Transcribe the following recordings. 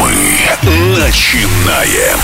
Мы начинаем.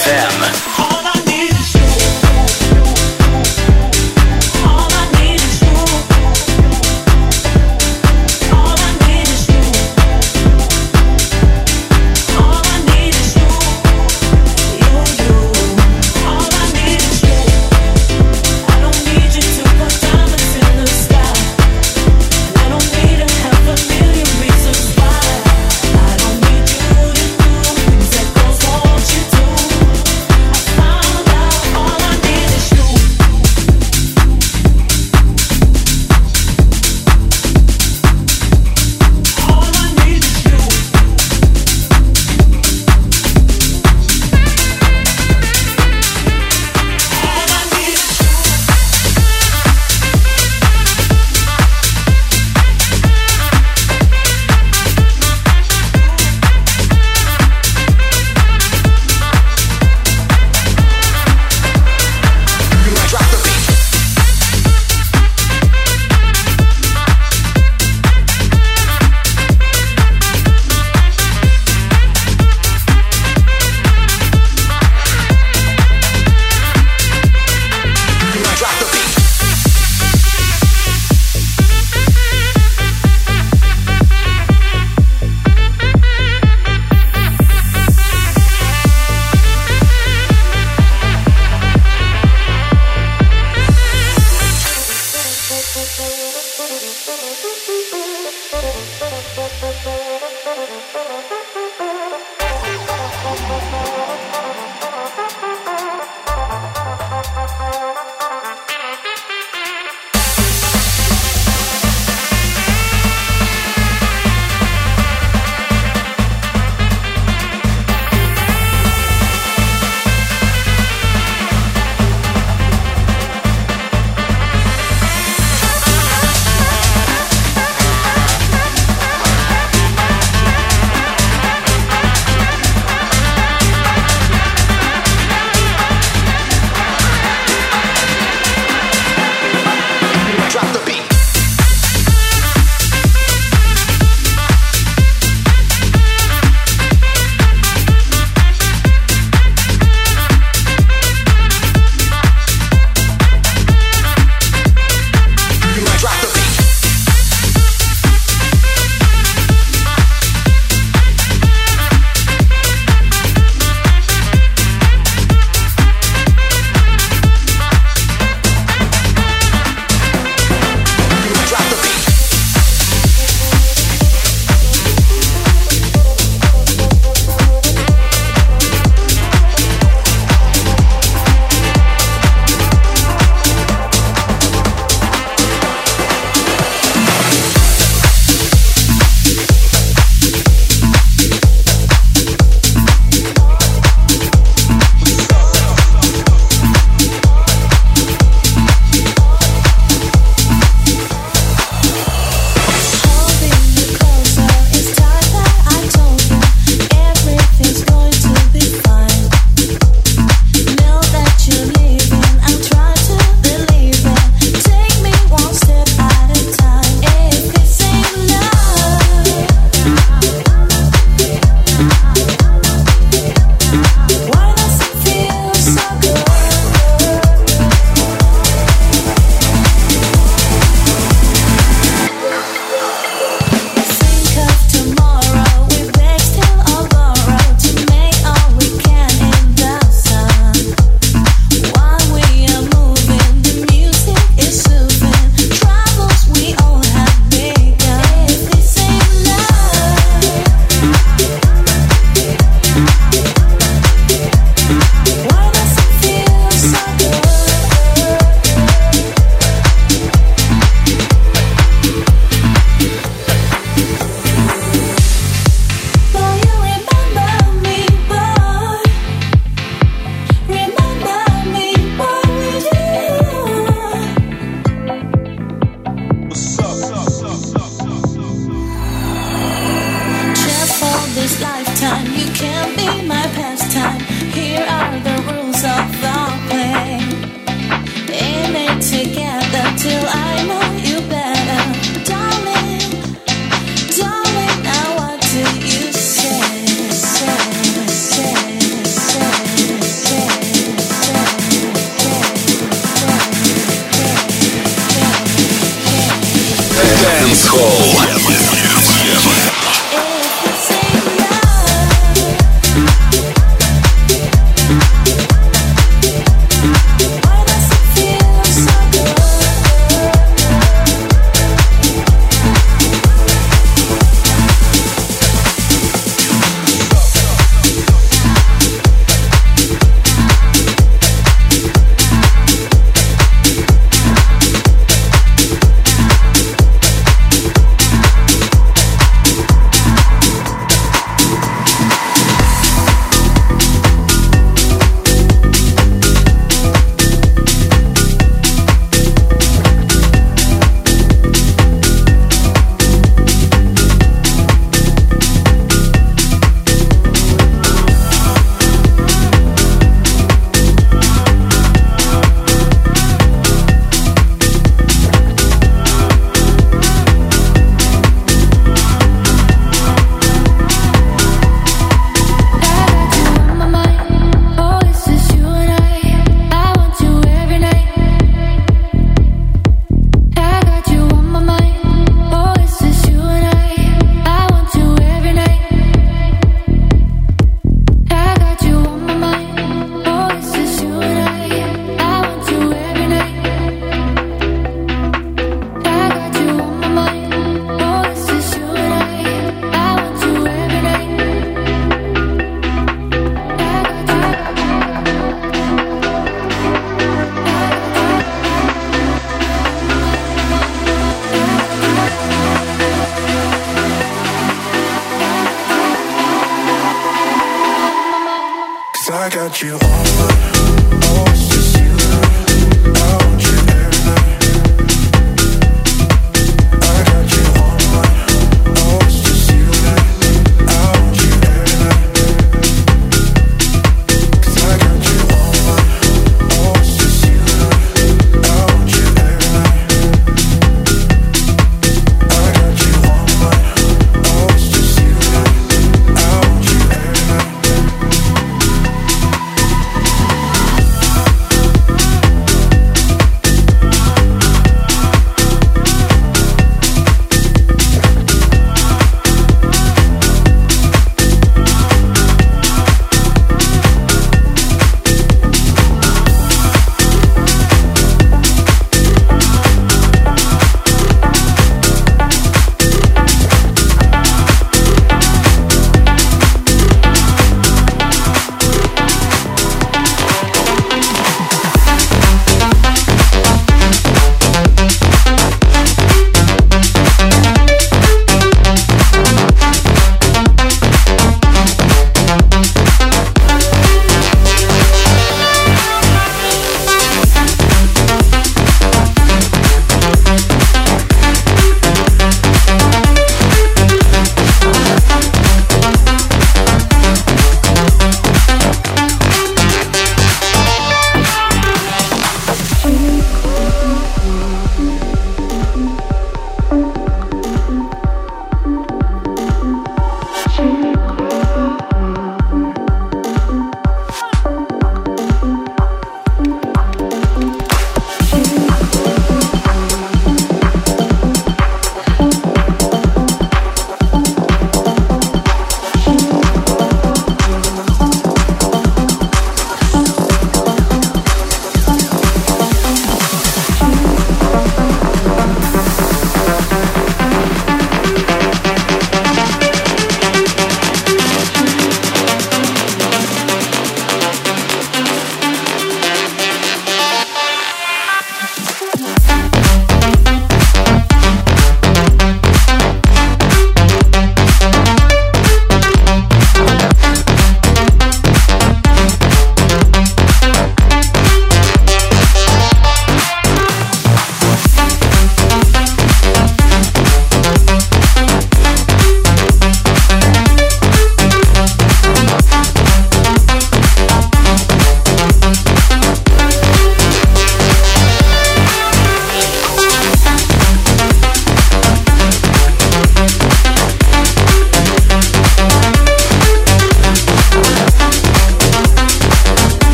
DFM.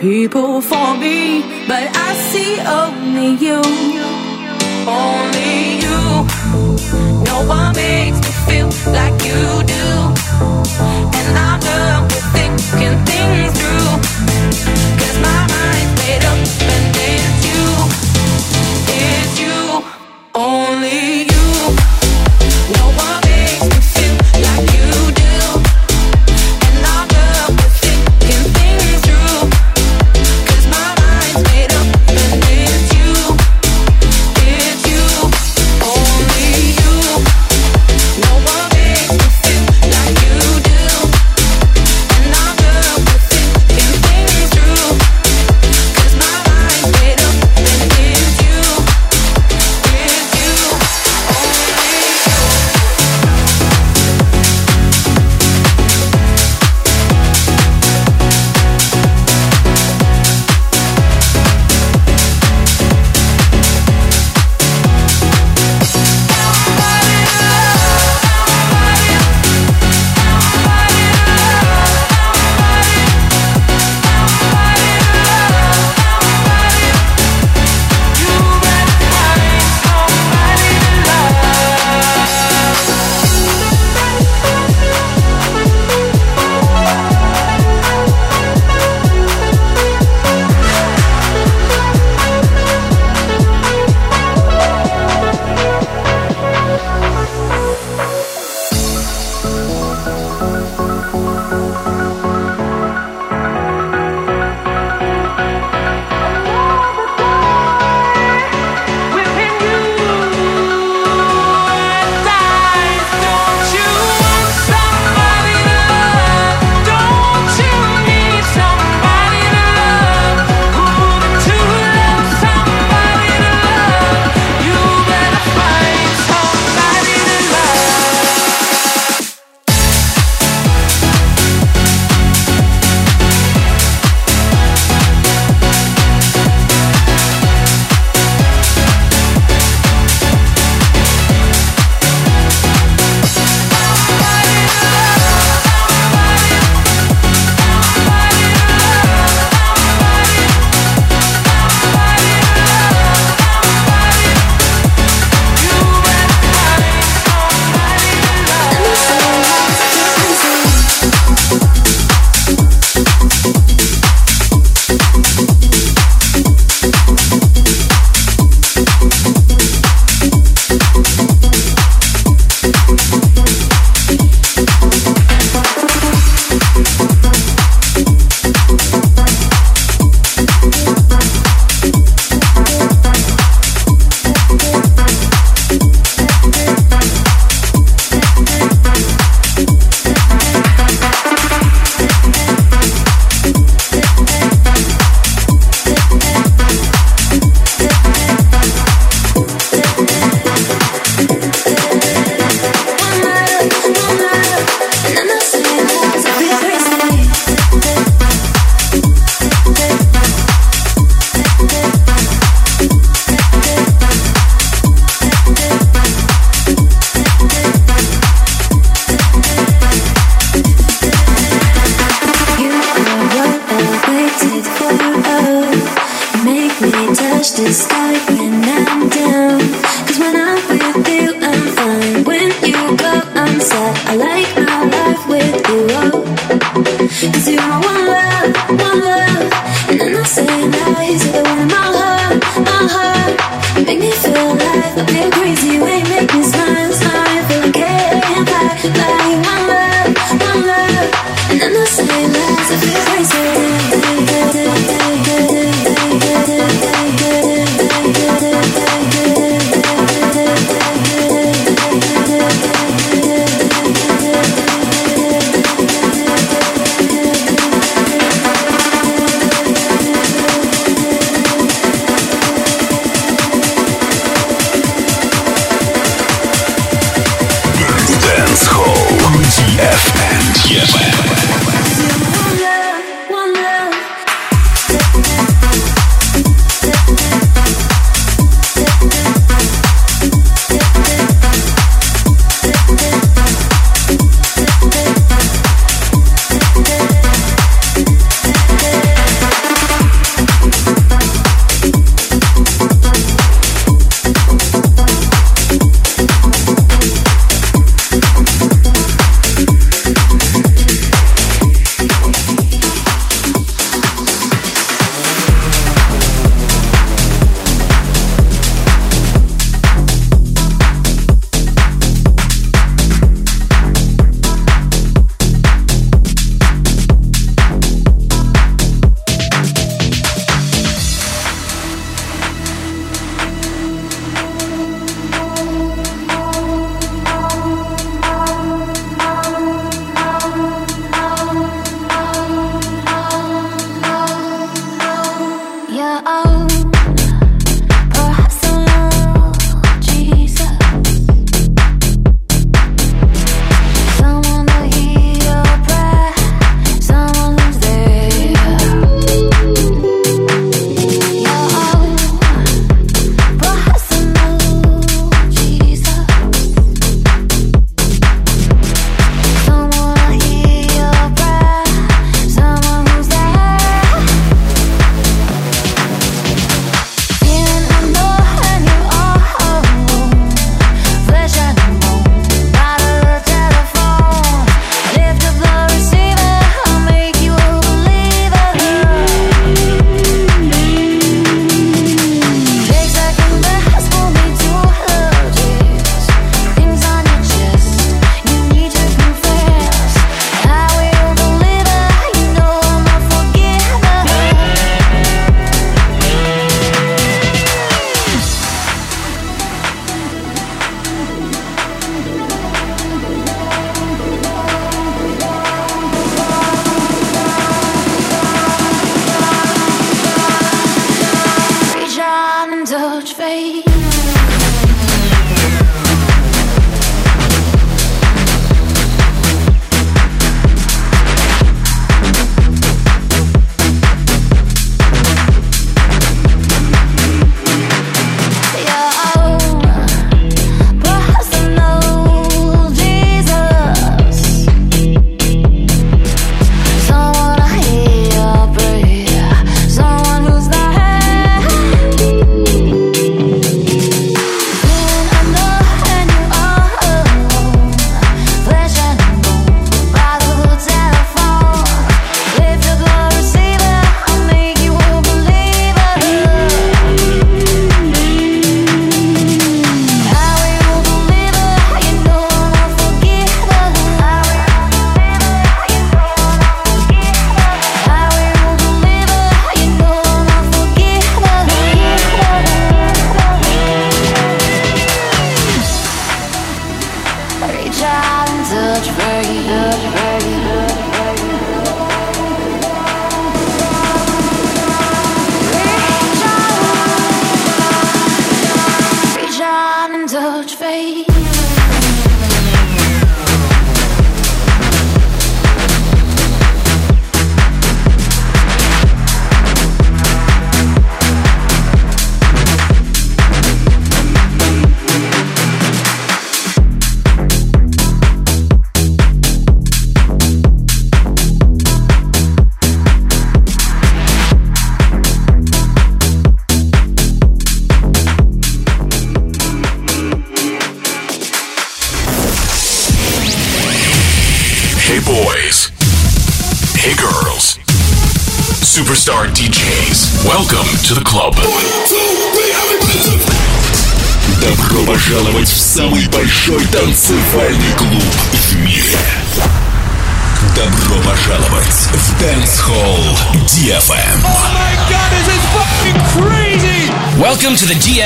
people for me, but I see only you. Only you. No one makes me feel like you do. And I'm done with thinking.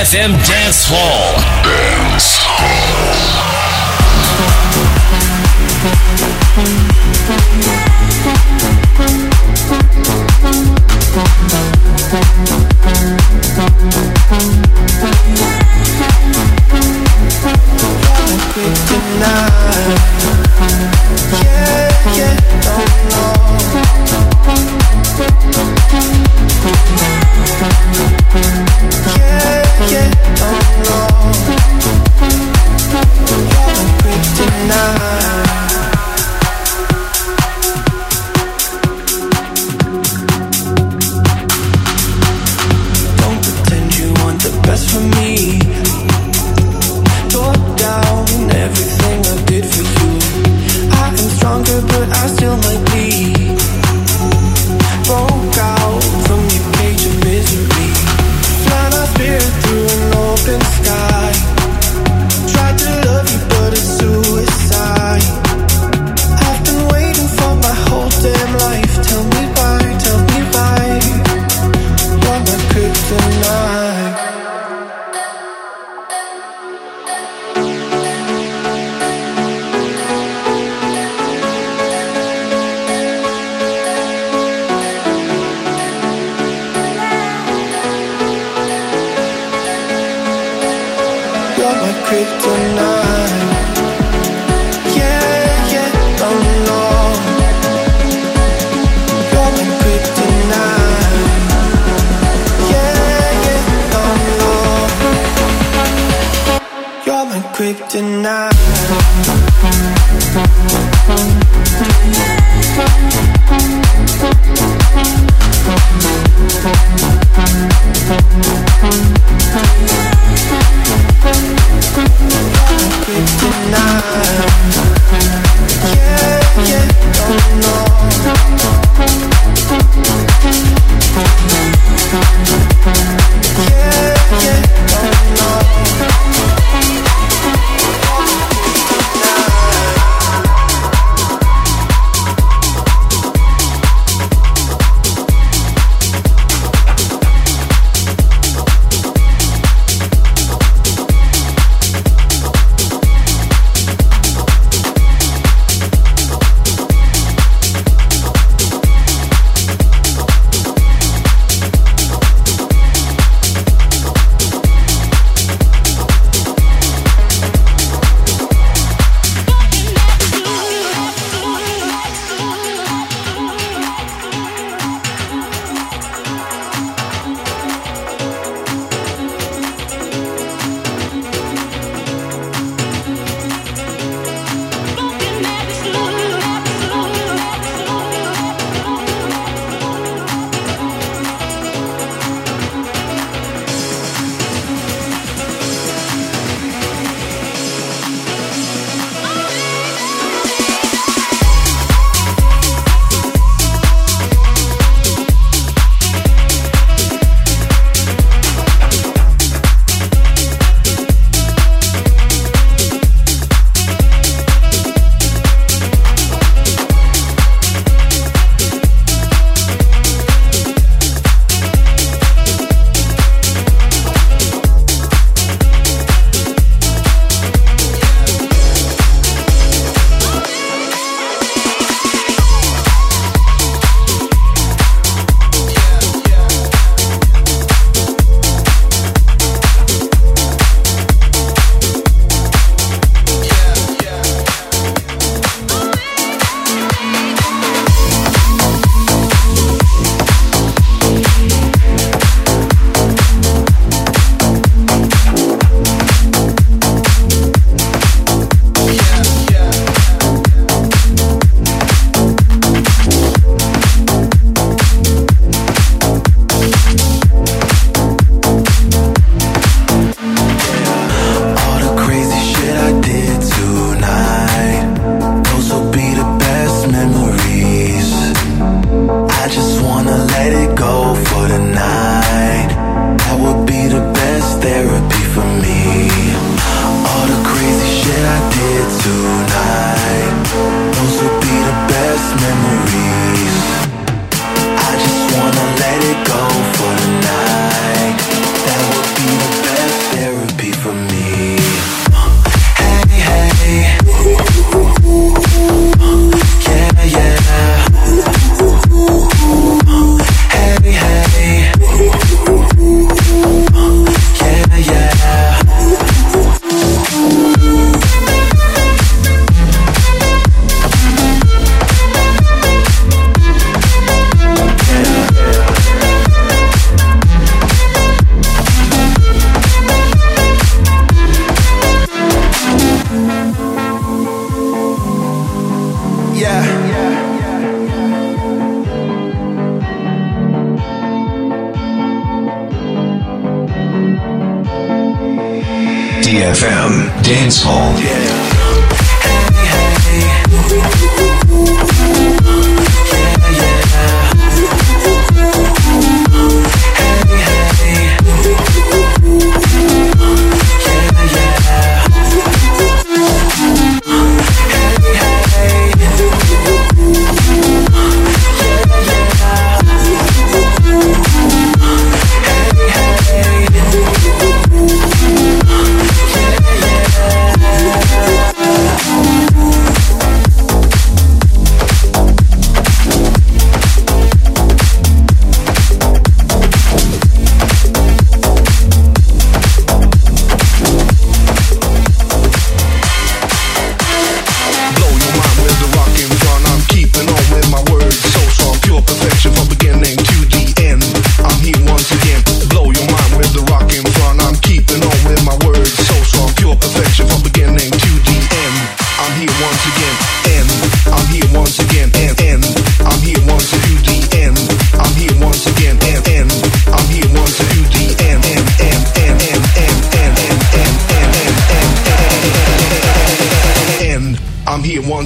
The Dance Hall.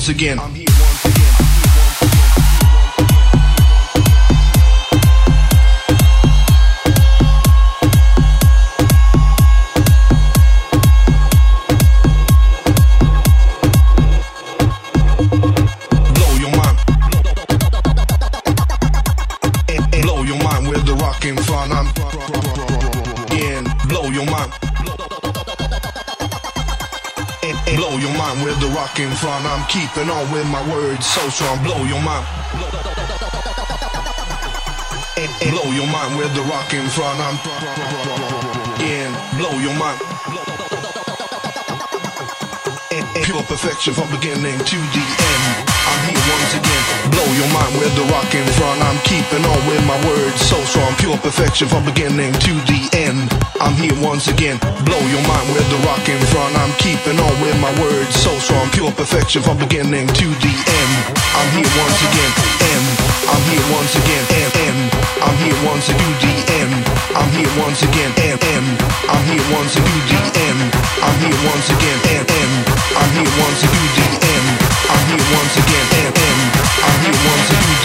once again, In front. I'm keeping on with my words, so strong. Blow your mind. Blow your mind with the rock in front. I'm in. Blow your mind. Pure perfection from beginning to the end. I'm here once again. Blow your mind with the rock in front. I'm keeping on with my words so strong. Pure perfection from beginning to the end. I'm here once again. Blow your mind with the rock in front. I'm keeping on with my words so strong. Pure perfection from beginning to the end. I'm here once again. M. I'm here once again. M. M. I'm here once to do the M. I'm here once again. M. M. I'm here once to do the M. I'm here once again. M. M. I'm here once to do the M. I'm here once again, I'm here once again,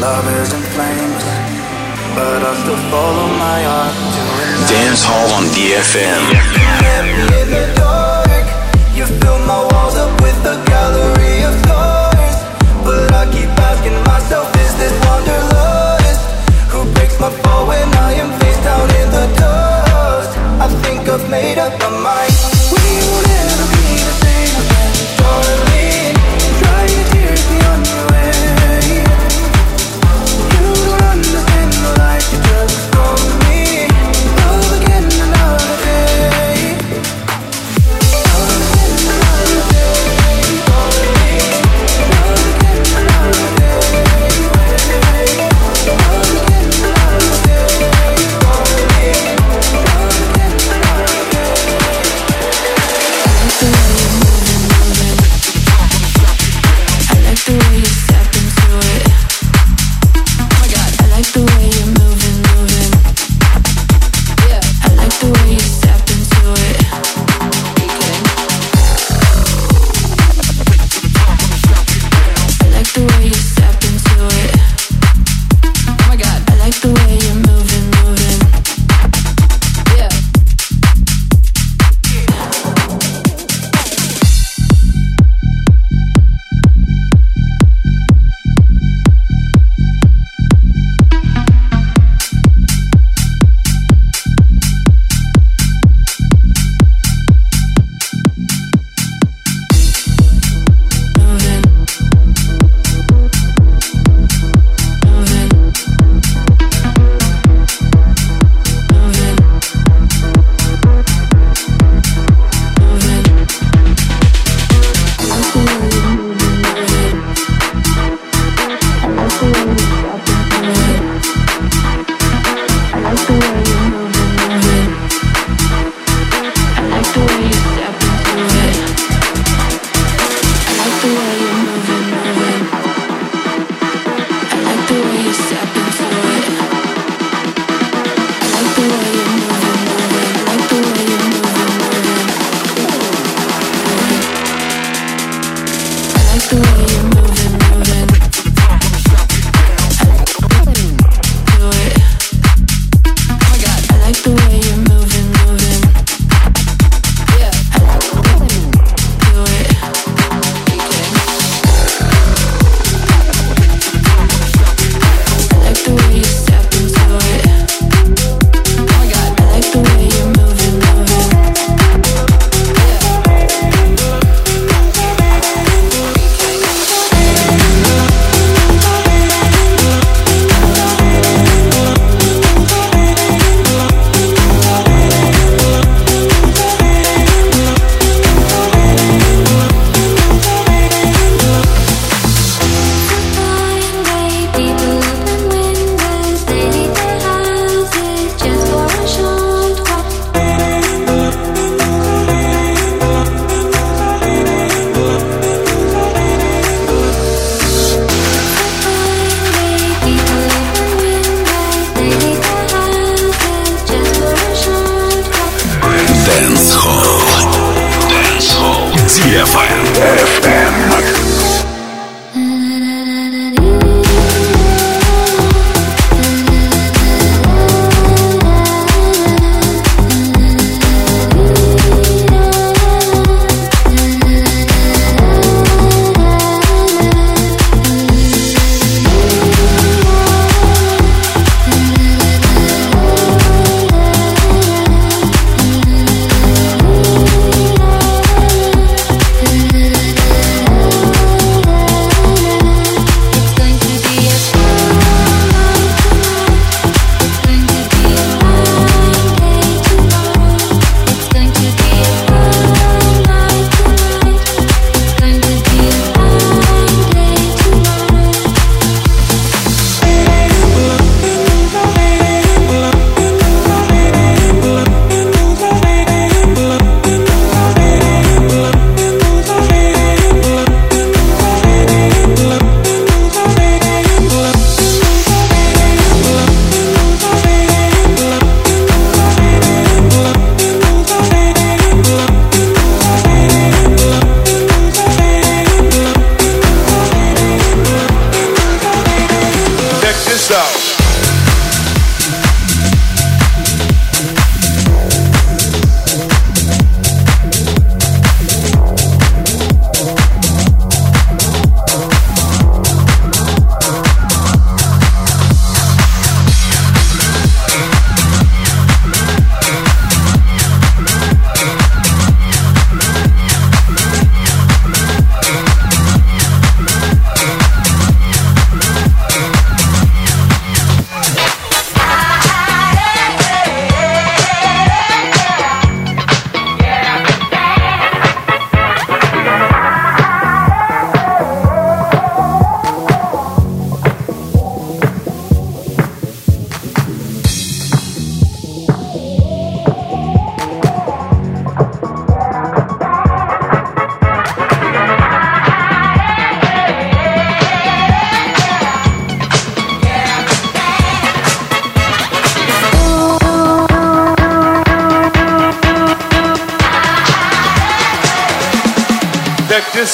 love is in flames, but I still follow my heart Dance Hall on DFM. in the dark. You fill my walls up with a gallery of stars. But I keep asking myself, is this wanderlust? Who breaks my fall when I am face down in the dust? I think I've made up my mind.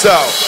Out.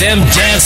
DFM Dance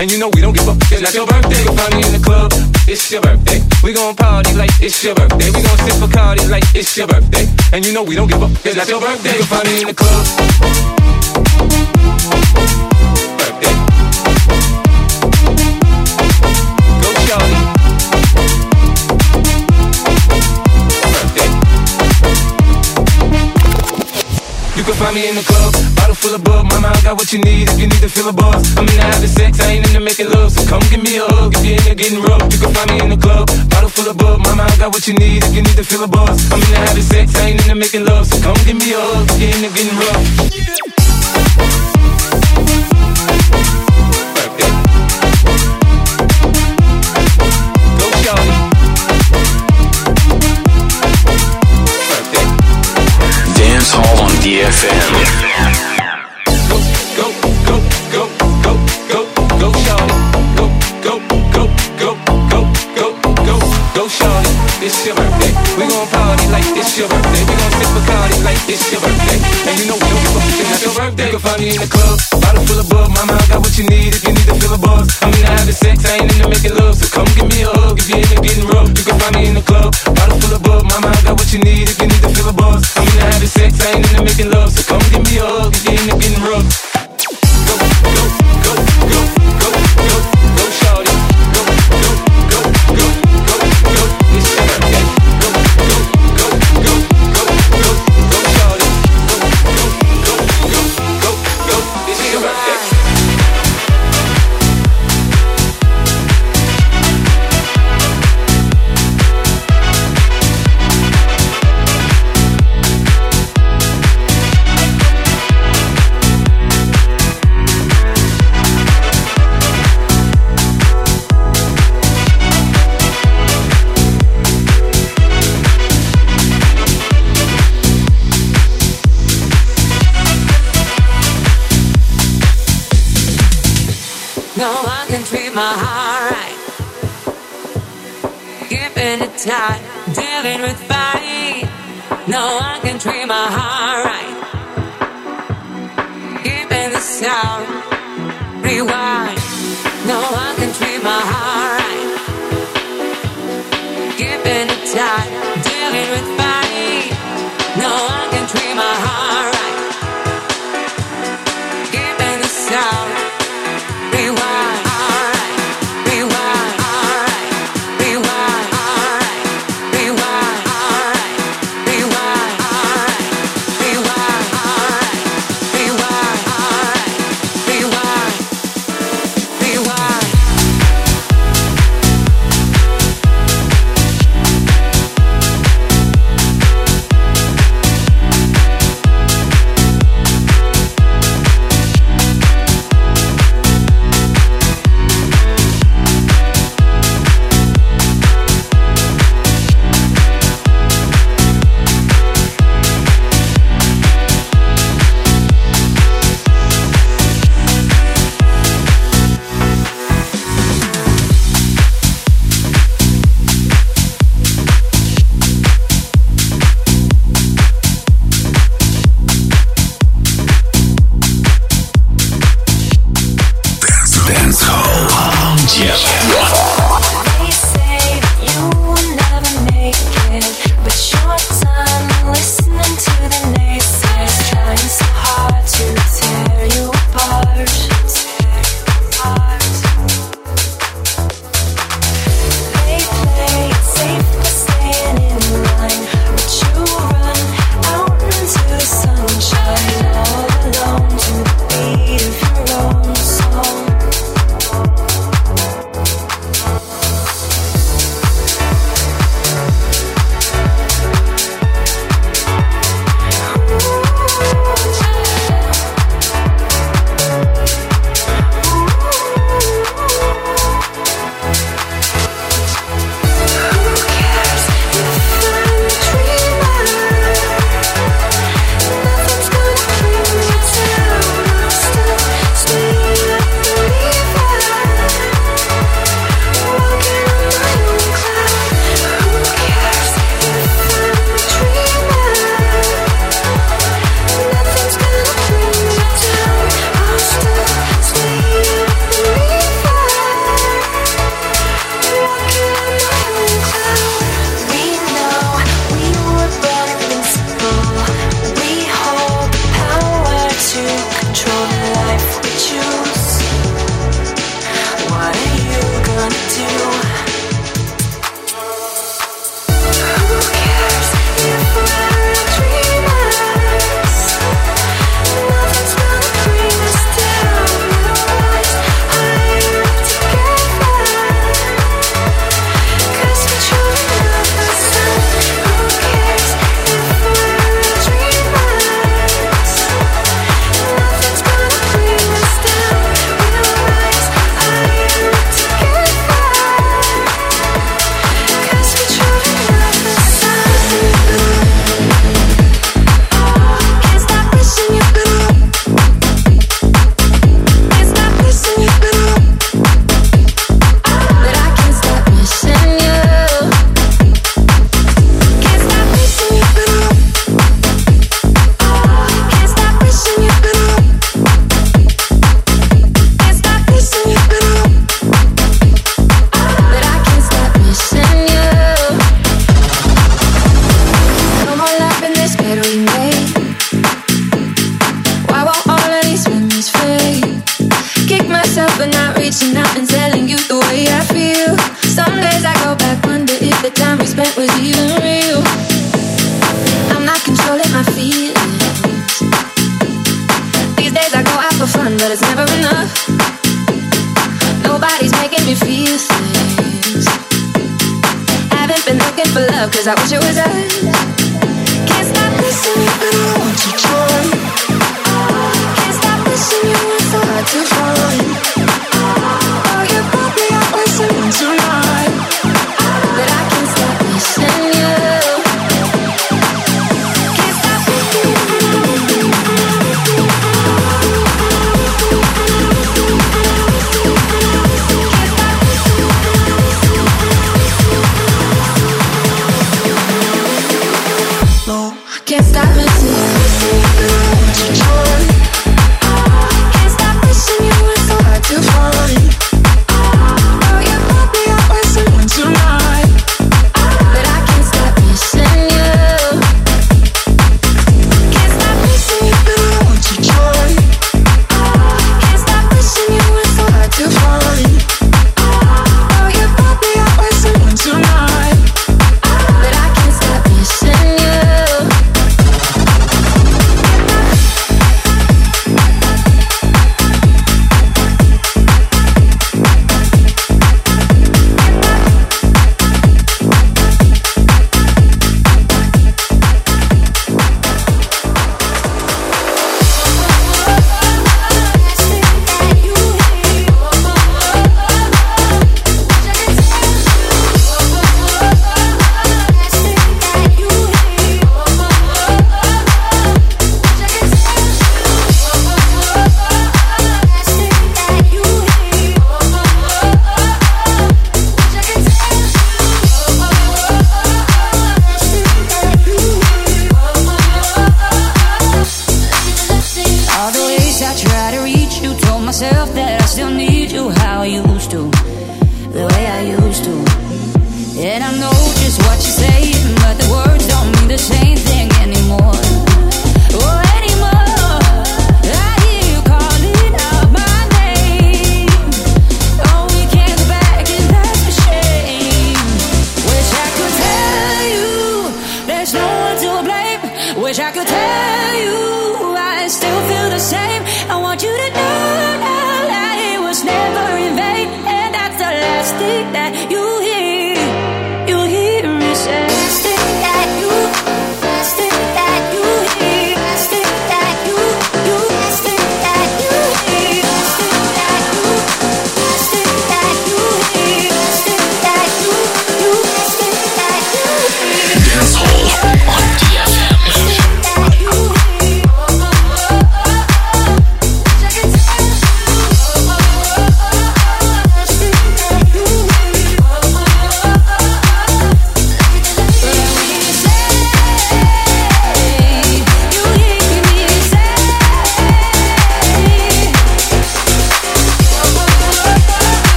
And you know we don't give a up, it's not your birthday. You'll find me in the club, it's your birthday. We gon' party like it's your birthday. We gon' sip Bacardi like it's your birthday. And you know we don't give a up, it's not your birthday. You'll find me in the club. Got what you need if you need to feel a buzz. I'm in into having sex, I ain't into making love. So come give me a hug if you're into getting rough. You can find me in the club, bottle full of bug. Mama, I got what you need if you need to feel a buzz. I'm in into having sex, I ain't into making love. So come give me a hug if you're into getting rough. DFM. In the club, bottle full of bug. Mama, I got what you need